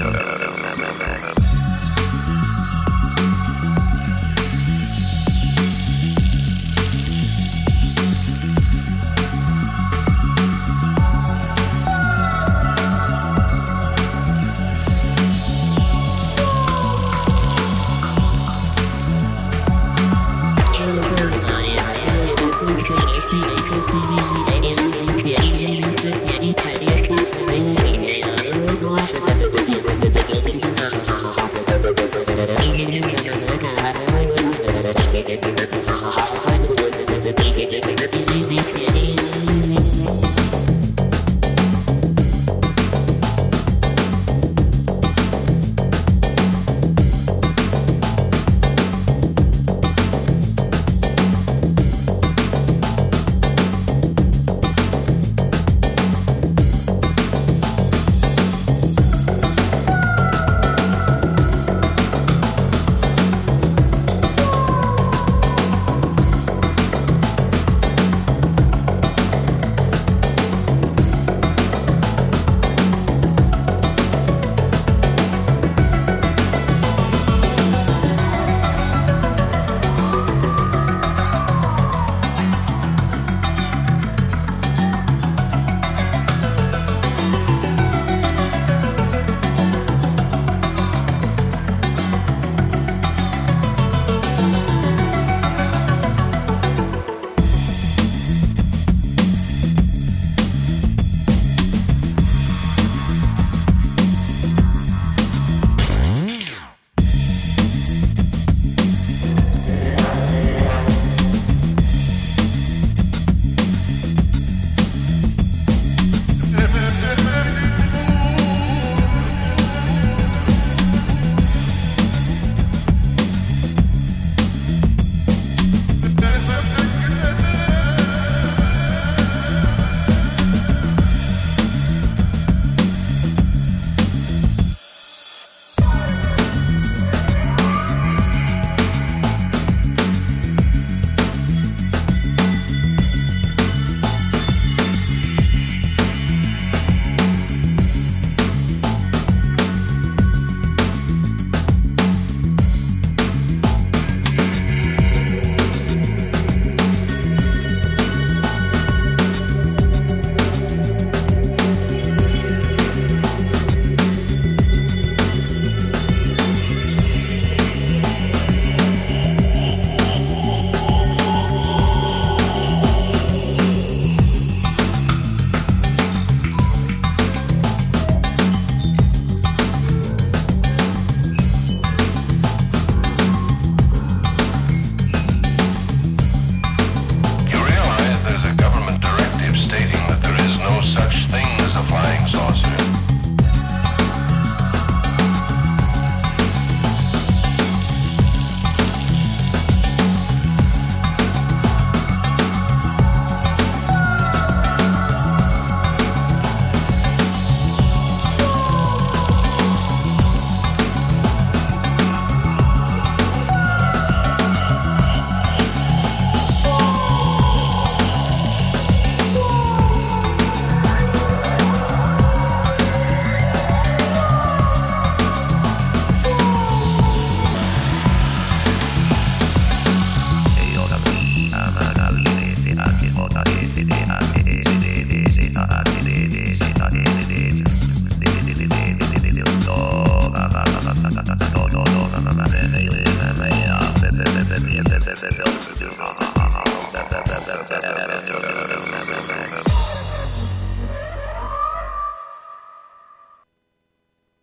Yeah.